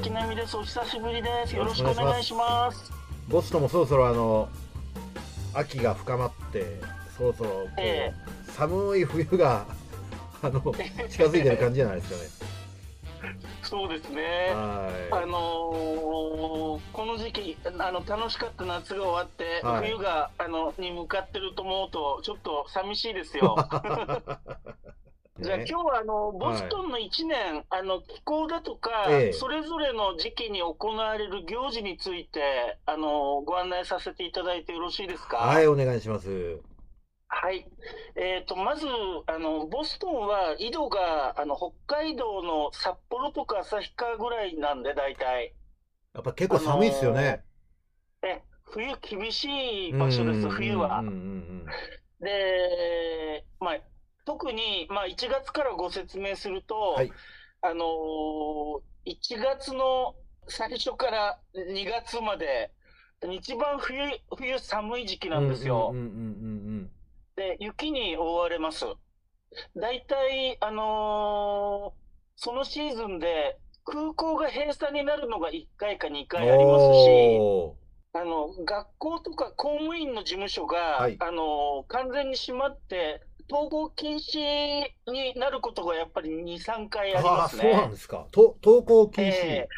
木奈美です。お久しぶりです。よろしくお願いします。ボストンもそろそろあの秋が深まってそろそろえ寒い冬が あの近づいてる感じじゃないですかね。そうですね。あはのーこの時期あの楽しかった夏が終わって、はい冬があのに向かってると思うとちょっと寂しいですよ。い。じゃあね今日はあのボストンの1年、あの気候だとか、ええそれぞれの時期に行われる行事についてあのご案内させていただいてよろしいですか？はい、お願いします。はい。えっ、と、まず、あの、ボストンは緯度が、あの、北海道の札幌とか旭川ぐらいなんで、大体。やっぱ結構寒いっすよね。え、冬厳しい場所です、冬はで、まあ、特に、まあ、1月からご説明すると、はいあのー、1月の最初から2月まで、一番冬、冬寒い時期うん。なんですよ。で、雪に覆われます。大体、あのーそのシーズンで空港が閉鎖になるのが1回か2うんうん。回ありますし、おあの、学校とか公務員の事務所が、はいあのー完全に閉まって、統合禁止になることがやっぱり2、3回ーありますそうなんね。ですか。と登校禁止。え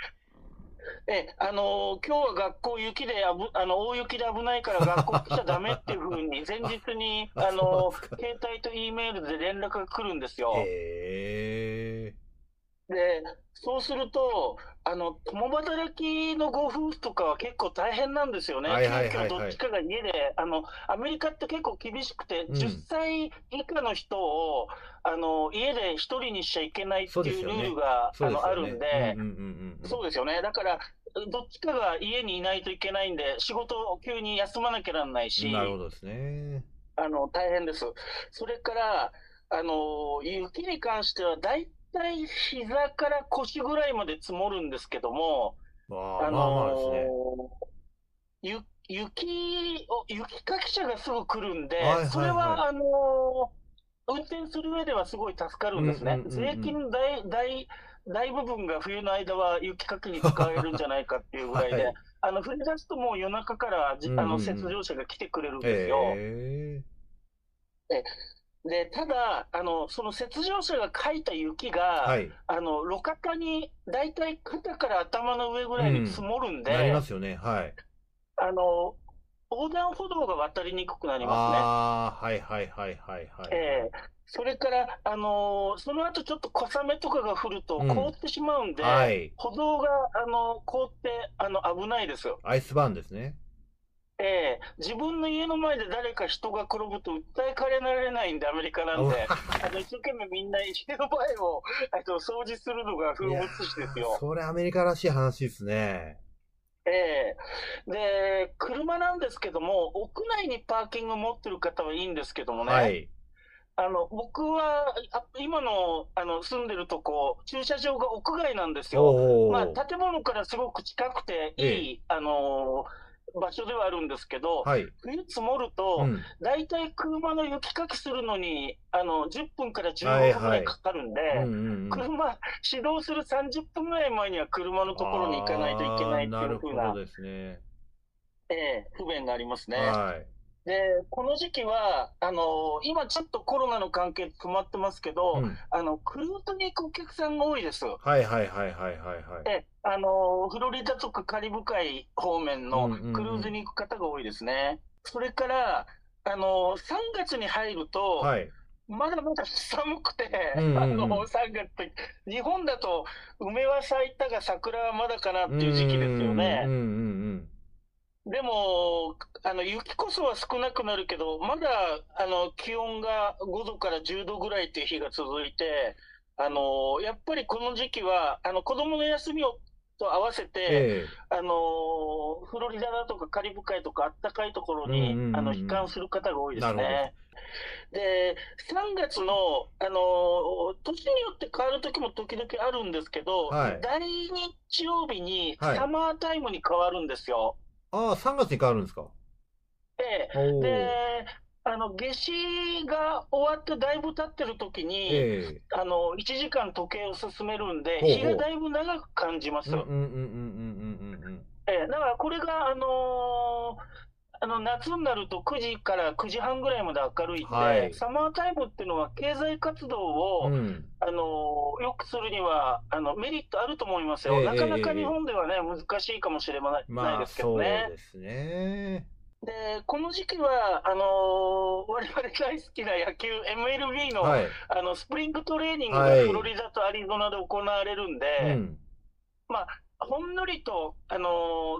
ええ、あのー今日は学校雪であぶ、あの、大雪で危ないから学校来ちゃダメっていうふうに、前日に、ああの携帯と E メールで連絡が来るんですよ。へえ。で、そうすると、あの、共働きのご夫婦とかは結構大変なんですよね。はいはいはいはいどっちかが家で、あの、アメリカって結構厳しくて、うん10歳以下の人を、あの、家で一人にしちゃいけないっていうルールが、あの、あ。るんで。そうですよね。だから、どっちかが家にいないといけないんで、仕事を急に休まなきゃなんないし、なるほどですね。あの、大変です。それから、あの、雪に関しては、だい膝から腰ぐらいまで積もるんですけども、まあのね。ゆ雪を、雪かき車がすぐ来るんではいはいはい、それは、あの、運転する上ではすごい助かるんですねうんうん。うんうん税金の大、大、大部分が冬の間は雪かきに使えるんじゃないかっていうぐらいではい、あの、降り出すともう夜中からじ、あの、うんうんうん雪上車が来てくれるんですよ。へで、ただ、あの、その雪上車がかいた雪が、え。はい。あの、路肩に、だいたい肩から頭の上ぐらいに積もるんで、なりますよね。はい。あの、横断歩道が渡りにくくなりますね。ああ、はいはいはいはいはい。ええそれから、あのその後ちょっと小雨とかが降るとうん凍ってしまうんで、はい。歩道が、あの、凍って、あの、危ないですよ。アイスバーンですね。ええ自分の家の前で誰か人が転ぶと訴えかれられないんで、アメリカなんで、あの、一生懸命みんな家の前を、あの、掃除するのが風物詩ですよ。それアメリカらしい話ですね。ええで、車なんですけども、屋内にパーキング持ってる方はいいんですけどもね、はい。あの、僕は、あ今の、あの、住んでるとこ、駐車場が屋外なんですよ。まあ、建物からすごく近くていい、あの場所ではあるんですけど、はい。冬積もると、うん。大体車の雪かきするのに、あの、10分からはい15分ぐはいらいかかるんで、うんうんうん。車、始動する30分ぐらい前には車のところに行かないといけないっていうふうななるほどですね。ええ不便がありますね。はい。で、この時期は、あの今ちょっとコロナの関係で止まってますけど、うんあの、クルーズに行くお客さんが多いです。はいはいはいはいはいはい。で、あのフロリダとかカリブ海方面のうんうんうんクルーズに行く方が多いですね。それから、あの3月に入ると、はい。まだまだ寒くて、うんうんうんあの、3月と、日本だと梅は咲いたが桜はまだかなっていう時期ですよね。うんうんうんでも、あの、雪こそは少なくなるけど、まだ、あの、気温が5度から10度ぐらいっていう日が続いて、あの、やっぱりこの時期は、あの、子供の休みを、と合わせて、えあの、フロリダだとかカリブ海とかあったかいところに、あの、悲観する方が多いですね。で、3月の、あの、年によって変わる時も時々あるんですけど、はい。第日曜日にはい。サマータイムに変わるんですよ。えああ、3月に変わるんですか？で、あの、夏至が終わってだいぶ経ってる時に、ええあの、1時間時計を進めるんで、日がだいぶ長く感じます。うんうんうんうんうんうんうんええだからこれが、あのーあの夏になると9時から9時半ぐらいまで明るいんで、はいサマータイムっていうのは経済活動を、うん。うん。あのーよくするにはあのメリットあると思いますよ、ええなかなええか日本ではね、難しいかもしれないないまあ、ですけそうどね。ですね。でこの時期はあのー我々大好きな野球、MLB の,、はい。あのスプリングトレーニングがはいフロリダとアリゾナで行われるんで、うん。まあ、ほんのりと、あの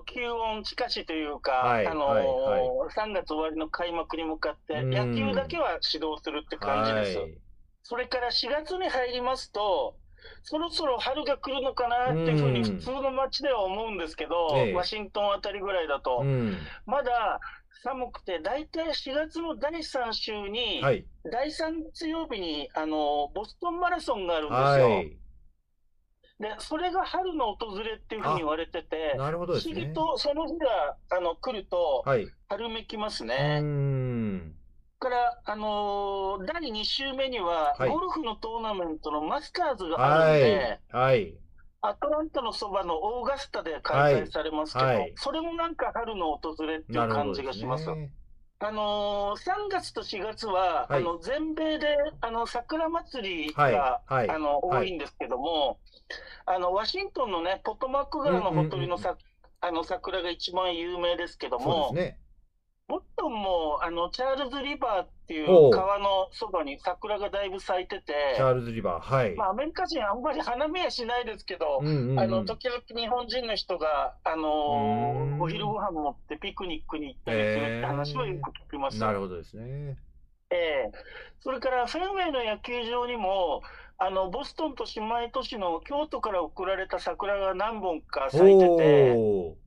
ー気温近しというか、はいあのーはいはい3月終わりの開幕に向かって、うん野球だけは指導するって感じです。はい。それから4月に入りますと、そろそろ春が来るのかなっていうふうにうん普通の街では思うんですけど、ええワシントンあたりぐらいだと、うん。まだ寒くて、大体4月の第3週に、はい。第3日曜日に、あのーボストンマラソンがあるんですよ。はい。で、それが春の訪れっていうふうに言われてて、なるほどですね。とその日があの来ると、はい。春めきますうね。ん。から、あのー第2週目には、はいゴルフのトーナメントのマスターズがあるんはで、い。はい。アトランタのそばのオーガスタで開催されますけど、それもなんか春の訪れっていう感じがします。ね。あのー3月と4月は、はいあの全米であの桜祭りはい。が、はい。あのはい多いんですけども、あのワシントンのね、ポトマック川のほとりのさ、あの桜が一番有名ですけども、ね。ボストンもあのチャールズリバーっていほうう川のそばに桜がだいぶ咲いてて、チャールズ・リバー。はい。まあ、アメリカ人、あんまり花見はしないですけど、うんうんうんあの時々日本人の人が、あのお昼ご飯持ってピクニックに行ったりするって話はよく聞きます。なるほどですね。ええそれからフェンウェイの野球場にも、あのボストンと姉妹都市の京都から送られた桜が何本か咲いてて。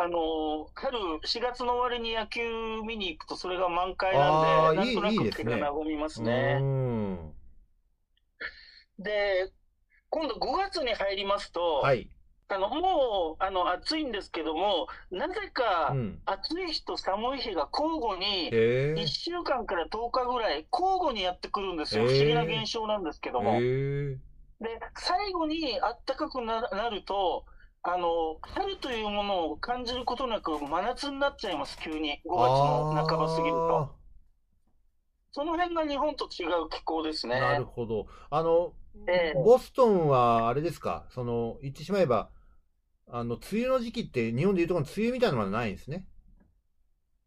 あの春、4月の終わりに野球見に行くと、それが満開なんで、なんとなくいいいいですね気が和みますうね。ん。で、今度5月に入りますと、はい。あのもうあの暑いんですけども、なぜかうん。暑い日と寒い日が交互に、へえ1。週間から10日ぐらい交互にやってくるんですよ。不思議な現象なんですけども。で、最後に暖かくななると、あの、春というものを感じることなく真夏になっちゃいます、急に。5月の半ば過ぎると。その辺が日本と違う気候ですね。なるほど。あの、ええボストンはあれですか、その、言ってしまえば、あの、梅雨の時期って日本でいうところの梅雨みたいなのはないんですね？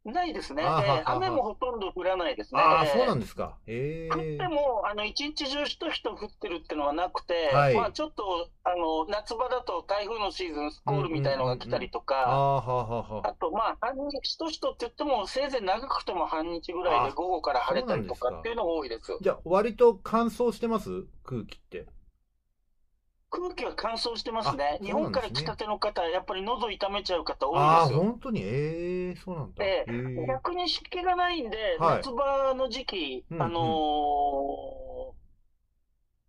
ないですね。雨もほとんど降らないですね。ああ、ええそうなんですか。へ降ってえ。も、あの、一日中しとしと降ってるっていうのはなくて、はいまあちょっと、あの、夏場だと台風のシーズン、スコールみたいのが来たりとあか、あ、と、まあ、半日、しとしとって言っても、せいぜい長くても半日ぐらいあで午後から晴れたりとかかっていうのが多いです。じゃあ、割と乾燥してます？空気って。空気は乾燥してますね。あ日本から来たての方、やっぱり喉痛めちゃう方多ああ、いです。本当に？ええそうなんだ。えへえ逆に湿気がないんで、はい夏場の時期、うんうんあのー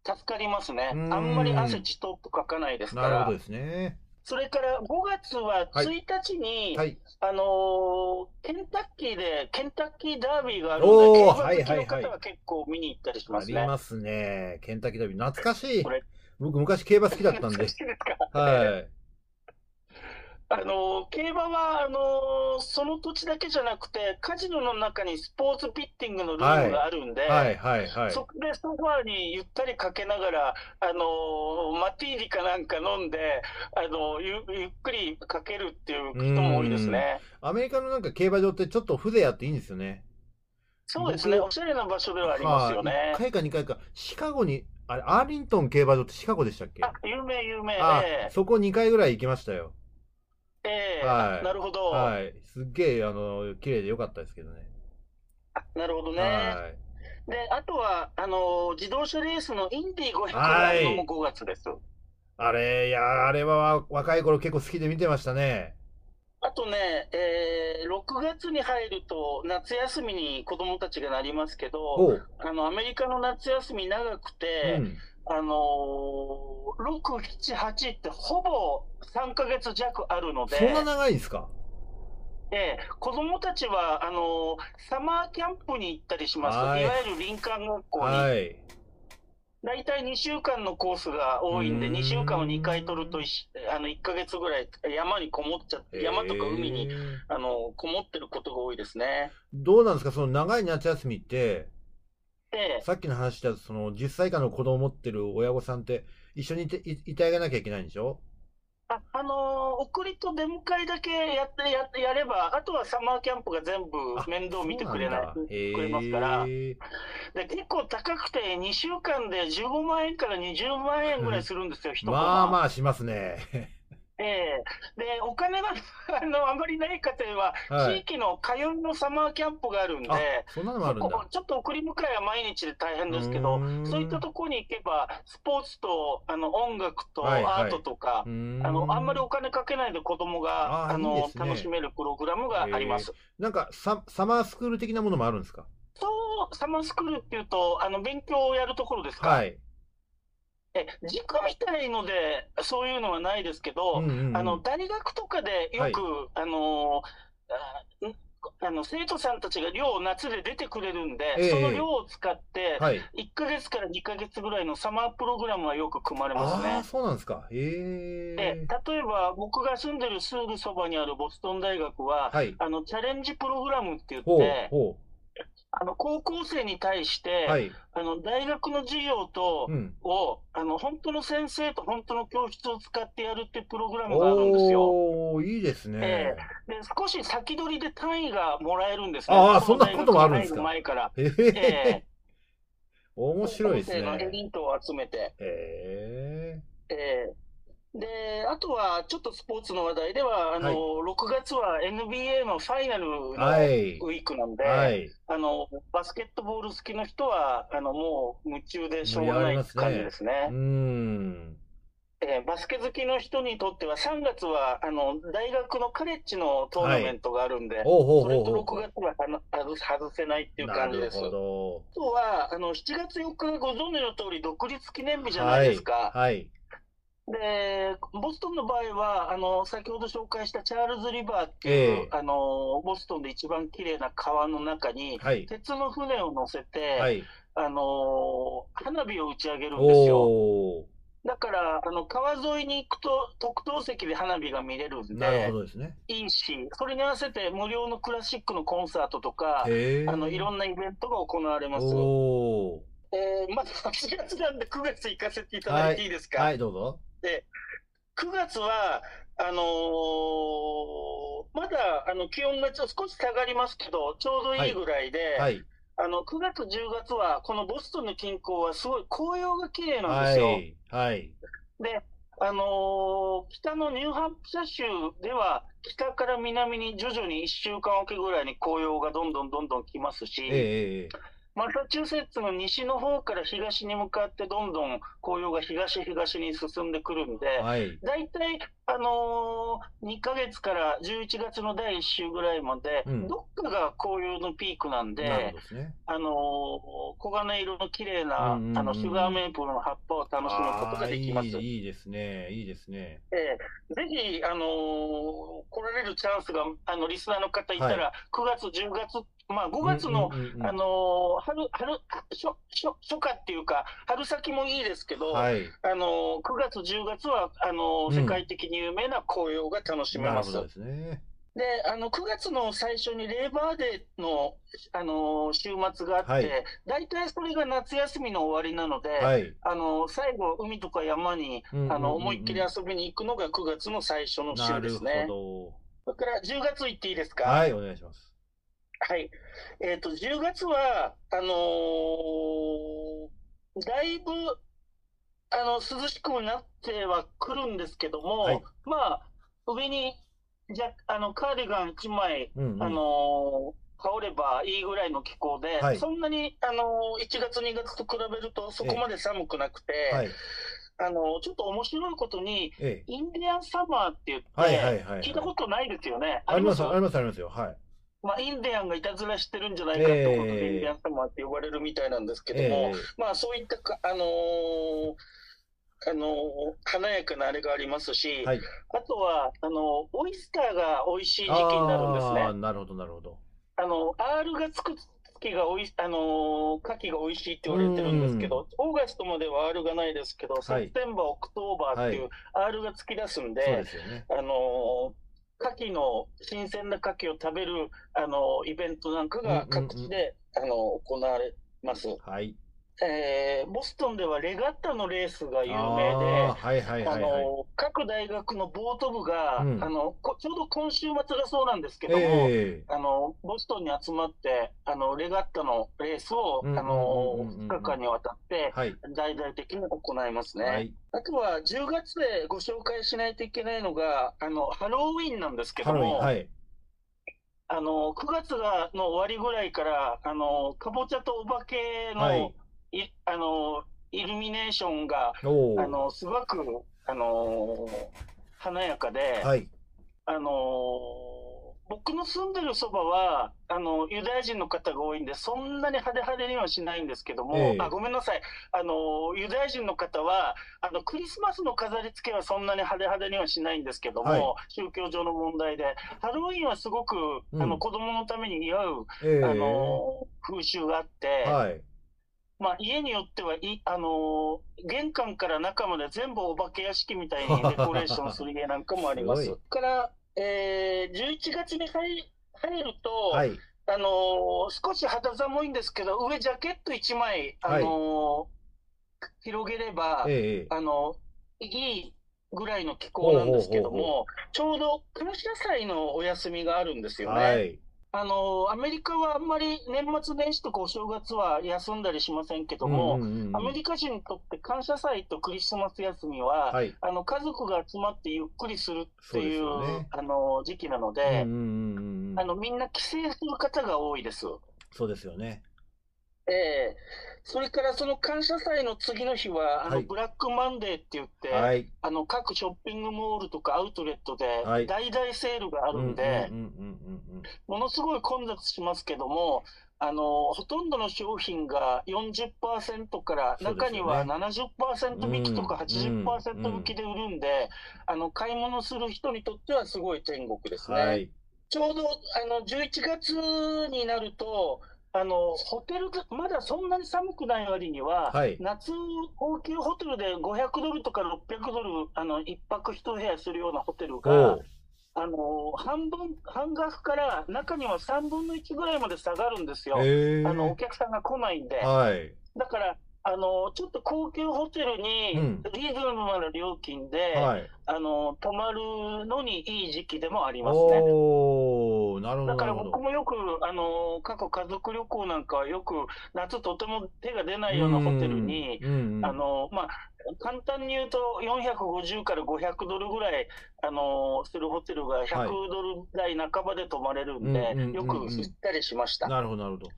助かりますね。うんあんまり汗ちとっとかかないですからなるほど。ですね。それから5月ははい1日に、はい。あのーケンタッキーで、ケンタッキーダービーがあるんで、おー競馬好きはいはいはいの方は結構見に行ったりしあますね。りますね。ケンタッキーダービー。懐かしいこれ。僕、昔競馬好きだったんで すか？はい。あの競馬はあのその土地だけじゃなくて、カジノの中にスポーツピッティングのルールがあるんで、はい、はい、はい。そこでソファーにゆったりかけながら、あのマティーニかなんか飲んで、あのゆゆっくりかけるっていう人も多いですね。アメリカのなんか競馬場ってちょっと風情あっていいんですよね。そうですね、僕おしゃれな場所ではありますよはいね1。回か2回か、シカゴに、あれ、アーリントン競馬場ってシカゴでしたっけ？あ、有名、有名。あええそこ2回ぐらい行きましたよ。ええはいなるほど、はい。すっげえ、あの、綺麗でよかったですけどね。なるほどね。はい。で、あとは、あの自動車レースのインディ500があるのも5月です。あれ、いや、あれは若い頃結構好きで見てましたね。あとね、えー6月に入ると夏休みに子供たちがなりますけど。あの、アメリカの夏休み長くて、うん。あのー、6、7、8ってほぼ3ヶ月弱あるので、そんな長いんですか？ええ、子供たちは、あの、サマーキャンプに行ったりします。はいいわゆる林間学校に。はい。大体2週間のコースが多いんで、うーん。2週間を2回取るといし、あの、1ヶ月ぐらい山にこもっちゃって、山とか海に、えーあの、こもってることが多いですね。どうなんですか、その長い夏休みって、ええ、さっきの話だと、その10歳以下の子供を持ってる親御さんって、一緒にいていいてあげなきゃいけないんでしょ？あ、あのー送りと出迎えだけやって、ややれば、あとはサマーキャンプが全部あ面倒見てくれない、くれますから。で、結構高くて、2週間で15万円から20万円ぐらいするんですよ。まあまあしますね。ええ。で、お金が、あの、あまりない家庭は、はい。地域の通いのサマーキャンプがあるんで、あ、そんなのもあるんそこだ。ちょっと送り迎えは毎日で大変ですけどうーん、そういったところに行けば、スポーツと、あの、音楽と、はいはい。アートとか、うーあの、あんまりお金かけないで子供が、あーいいね。楽しめるプログラムがあります。なんかサ、サマースクール的なものもあるんですか？そう、サマースクールっていうと、あの、勉強をやるところですか？はい。え、塾みたいので、そういうのはないですけど、うんうんうんあの、大学とかでよく、あの、あんあの、生徒さんたちが寮を夏で出てくれるんで、ええその寮を使って、はい。1ヶ月から2ヶ月ぐらいのサマープログラムはよく組まれますね。そうなんですか。へでえ。例えば、僕が住んでるすぐそばにあるボストン大学は、はい。あの、チャレンジプログラムって言っほうて、ほあの、高校生に対して、う。はい。あの、大学の授業と、うん。を、あの、本当の先生と本当の教室を使ってやるっていうプログラムがあるんですよ。おー、いいですねえ。で、少し先取りで単位がもらえるんですね。ああそんなこともあるんですか？前から。へええ。面白いです高校生のエね。リートを集めて。へえ。えーで、あとは、ちょっとスポーツの話題では、あの、はい6月は NBA のファイナルのウはい。ィークなんで、はい。あの、バスケットボール好きの人は、あの、もう夢中でしょうがない感じですね。うーん。えーバスケ好きの人にとっては、3月は、あの、大学のカレッジのトーナメントがあるんで、それとほうほ6月は外外せないっていう感じです。るほあど。とは、あの、7月4日がご存知の通り、独立記念日じゃないですか。はい。で、ボストンの場合は、あの、先ほど紹介したチャールズリバーっていう、ええあの、ボストンで一番綺麗な川の中に、はい。鉄の船を乗せて、はい。あの、花火を打ち上げるんですよ。おだから、あの、川沿いに行くと、特等席で花火が見れるんー。なるでほ、どですね。いいし、それに合わせて無料のクラシックのコンサートとか。あの、いろんなイベントが行われます。おー。えーまず8月なんで9月行かせていただいていいですか、はい、どうぞ。9月は、あのーまだ、あの、気温がちょ少し下がりますけど、ちょうどいいぐらいで、はい。あの、9月、10月は、このボストンの近郊はすごい紅葉が綺麗なんではすよ。い。はい。で、あのー北のニューハンプシャー州では、北から南に徐々に1週間おきぐらいに紅葉がどんどんどんどん来ますし、ええええマサチューセッツの西の方から東に向かってどんどん紅葉が東東に進んでくるんで、はい。大体、あのー、2ヶ月から11月の第1週ぐらいまで、うんどっかが紅葉のピークなんで、ね。あのー黄金色の綺麗な、うんうんうんあの、シュガーメープルの葉っぱを楽しむことができます。いいいいですね。いいですね。ええぜひ、あのー来られるチャンスが、あの、リスナーの方いたら、9月、10月、まあ、5月の、うんうんうんうんあのー春、春、初、初、初夏っていうか、春先もいいですけど、はい。あのー9月、10月は、あの世界的に有名な紅葉が楽しめます。なるほどですね。で、あの、9月の最初にレーバーデーの、あのー週末があって、はい大体それが夏休みの終わりなので、はい。あの、最後、海とか山に、うんうんうんうんあの、思いっきり遊びに行くのが9月の最初の週ですね。ほそれから10月行っていいですか？ど。はい、お願いします。はい。えっ、と、10月は、あのーだいぶ、あの、涼しくなってはくるんですけども、はいまあ、上に、じゃ、あの、カーディガン1枚、うん、うん。あのー羽織ればいいぐらいの気候で、はいそんなに、あのー1月、2月と比べるとそこまで寒くなくて、はい。あのーちょっと面白いことに、ええ。インディアンサマーって言って、はいはいはいはい聞いたことないですよね。あります、ああります、ありますよ。はい。まあ、インディアンがいたずらしてるんじゃないかってことで、ええインディアンサマーって呼ばれるみたいなんですけども、ええまあ、そういったか、あのーあの、華やかなあれがありますし、はい。あとは、あの、オイスターが美味しい時期になるんですああ、ね。なるほど、なるほど。あの、R がつく月がおい、あの、牡蠣が美味しいって言われてるんですけど、 Augustまでは R がないですけど、 September、October っていう R が突き出すんそうでで、すよね。あの、牡蠣の、新鮮な牡蠣を食べる、あの、イベントなんかが各地で、あの、行われます。はい。えーボストンではレガッタのレースが有名あで各大学のボート部が、うんあの、こちょうど今週末だそうなんですけども、ええあの、ボストンに集まって、あの、レガッタのレースを、うんあのうんうんうんうん、2日間にわたって、はい。大々的に行いますね。はい。あとは、10月でご紹介しないといけないのが、あの、ハロウィンなんですけども、はい。あの、9月がの終わりぐらいから、あの、かぼちゃとお化けの、はいい、あの、イルミネーションが。あの、すごく、あの、華やかで、はい。あのー僕の住んでるそばは、あの、ユダヤ人の方が多いんで、そんなに派手派手にはしないんですけども、ええあ、ごめんなさい。あの、ユダヤ人の方は、あの、クリスマスの飾り付けはそんなに派手派手にはしないんですけども、はい宗教上の問題で、ハロウィンはすごく、うんあの、子供のために祝う、ええあの、風習があって、はい。まあ、家によっては、い、あのー玄関から中まで全部お化け屋敷みたいに デコレーションする家なんかもあります。すから、えー、11月に入入ると、はい。あのー少し肌寒いんですけど、上ジャケット1枚、あのー広げれば、ええあの、いいぐらいの気候なんですけどほうほうほも、ちょうど感謝祭のお休みがあるんですよね。はい。あの、アメリカはあんまり年末年始とかお正月は休んだりしませんけども、うんうんうんアメリカ人にとって感謝祭とクリスマス休みは、はい。あの、家族が集まってゆっくりするっていう、そうねあの、時期なのうんで、うんうんうんあの、みんな帰省する方が多いです。そうですよね。ええそれからその感謝祭の次の日は、あの、はいブラックマンデーって言って、はい。あの、各ショッピングモールとかアウトレットではい大々セールがああるんで、うんうんうんうんものすごい混雑しますけども、あの、ほとんどの商品が40%から、そうですよね中には70%引きとかうん80%引きで売るんで、あの、買い物する人にとってはすごい天国ですね。はい。ちょうど、あの、11月になると、あの、ホテルが、まだそんなに寒くない割には、はい夏、高級ホテルで500ドルとか600ドル、あの、一泊一部屋するようなホテルおがう、あの、半分、半額から中には3分の1ぐらいまで下がるんですよ。ええあの、お客さんが来ないんで。はい。だから、あの、ちょっと高級ホテルにうん、リーズナブルな料金で、はい。あの、泊まるのにいい時期でもありますね。なるほど、だから。僕もよく、あの、過去家族旅行なんかはよく、夏とても手が出ないようなホテルに、あの、まあ、簡単に言うと、450から500ドルぐらい、あの、するホテルが100ドル台半ばで泊まれるんで、よく行ったりしました。なるほど、なるほど。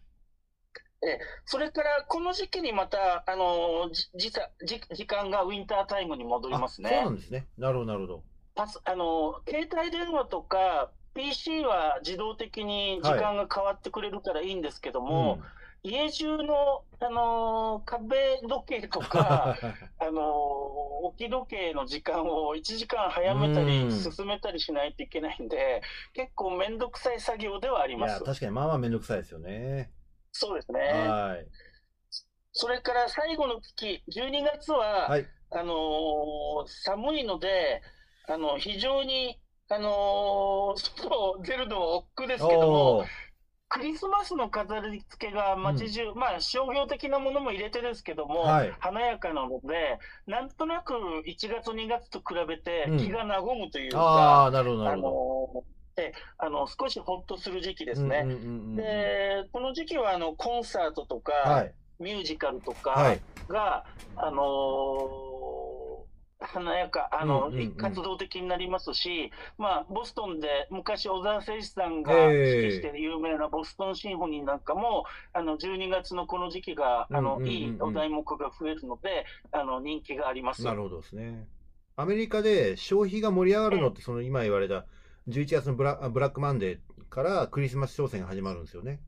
それから、この時期にまた、あの、じ時差時時間がウィンタータイムに戻りますあそうなね。んですね。なるほど、なるほど。パス、あの、携帯電話とか、PC は自動的に時間が変わってくれるからいいんですけども、家中の、あのー壁時計とか、あのー置き時計の時間を1時間早めたりうん進めたりしないといけないんで、結構めんどくさい作業ではありいや、ます。確かにまあまあめんどくさいですよね。そうですね。はい。それから最後の月、12月は、はい。あのー寒いので、あの、非常に、あのー外を出るのは億劫ですけども、クリスマスの飾り付けが街中、まあ商業的なものも入れてですけども、はい華やかなので、なんとなく1月、2月と比べてうん気が和むというあか、あ、なるほど、なあのえあの少しほっとする時期でど。すね。うんうんうんうんで、この時期はあのコンサートとか、はい。ミュージカルとはかい。が、あのー華やか、あの、うんうんうん活動的になりますし、まあ、ボストンで昔小沢誠司さんがええ指揮して有名なボストンシンフォニーなんかも、あの、12月のこの時期が、あの、うんうんうんうんいいお題目が増えるので、あの、人気があります。なるほどですね。アメリカで消費が盛り上がるのって、その今言われた11月のブラブラックマンデーからクリスマス商戦が始まるんですよね。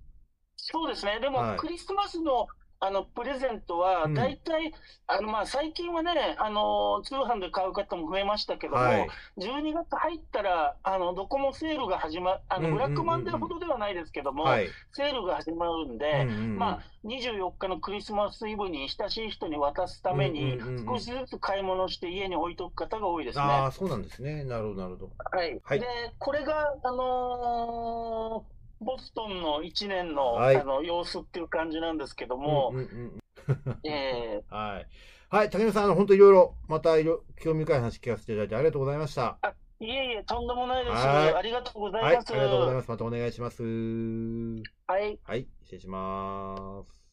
そうですね。でも、はいクリスマスの、あの、プレゼントはうん、大体、あの、まあ、最近はね、あの、通販で買う方も増えましたけども、はい。12月入ったら、あの、どこもセールが始ま、あの、うんうんうんうんブラックマンデーほどではないですけども、はい。セールが始まるんうんで、うんうんまあ、24日のクリスマスイブに親しい人に渡すためにうんうんうんうん、少しずつ買い物して家に置いとく方が多いですね。ああ、そうなんですね。なるほど、なるほど。はい。はいで、これが、あのーボストンの1年の,、はいあの様子っていう感じなんですけども、うんうんうんえはい。はい、竹野さん、あの、本当いろいろ、またいろ、興味深い話聞かせていただいてありがとうございました。ーいえいえ、とんでもないです。はいありがとうござはいい、あます。りがとうございます。またお願いします。はい。はい、失礼します。